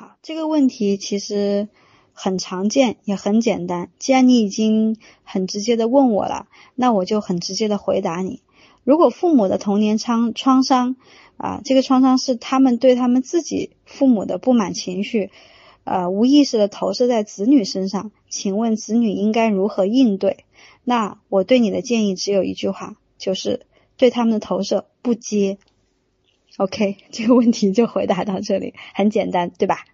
好，这个问题其实很常见，也很简单。既然你已经很直接的问我了，那我就很直接的回答你。如果父母的童年创创伤啊，这个创伤是他们对他们自己父母的不满情绪，呃，无意识的投射在子女身上，请问子女应该如何应对？那我对你的建议只有一句话，就是对他们的投射不接。OK，这个问题就回答到这里，很简单，对吧？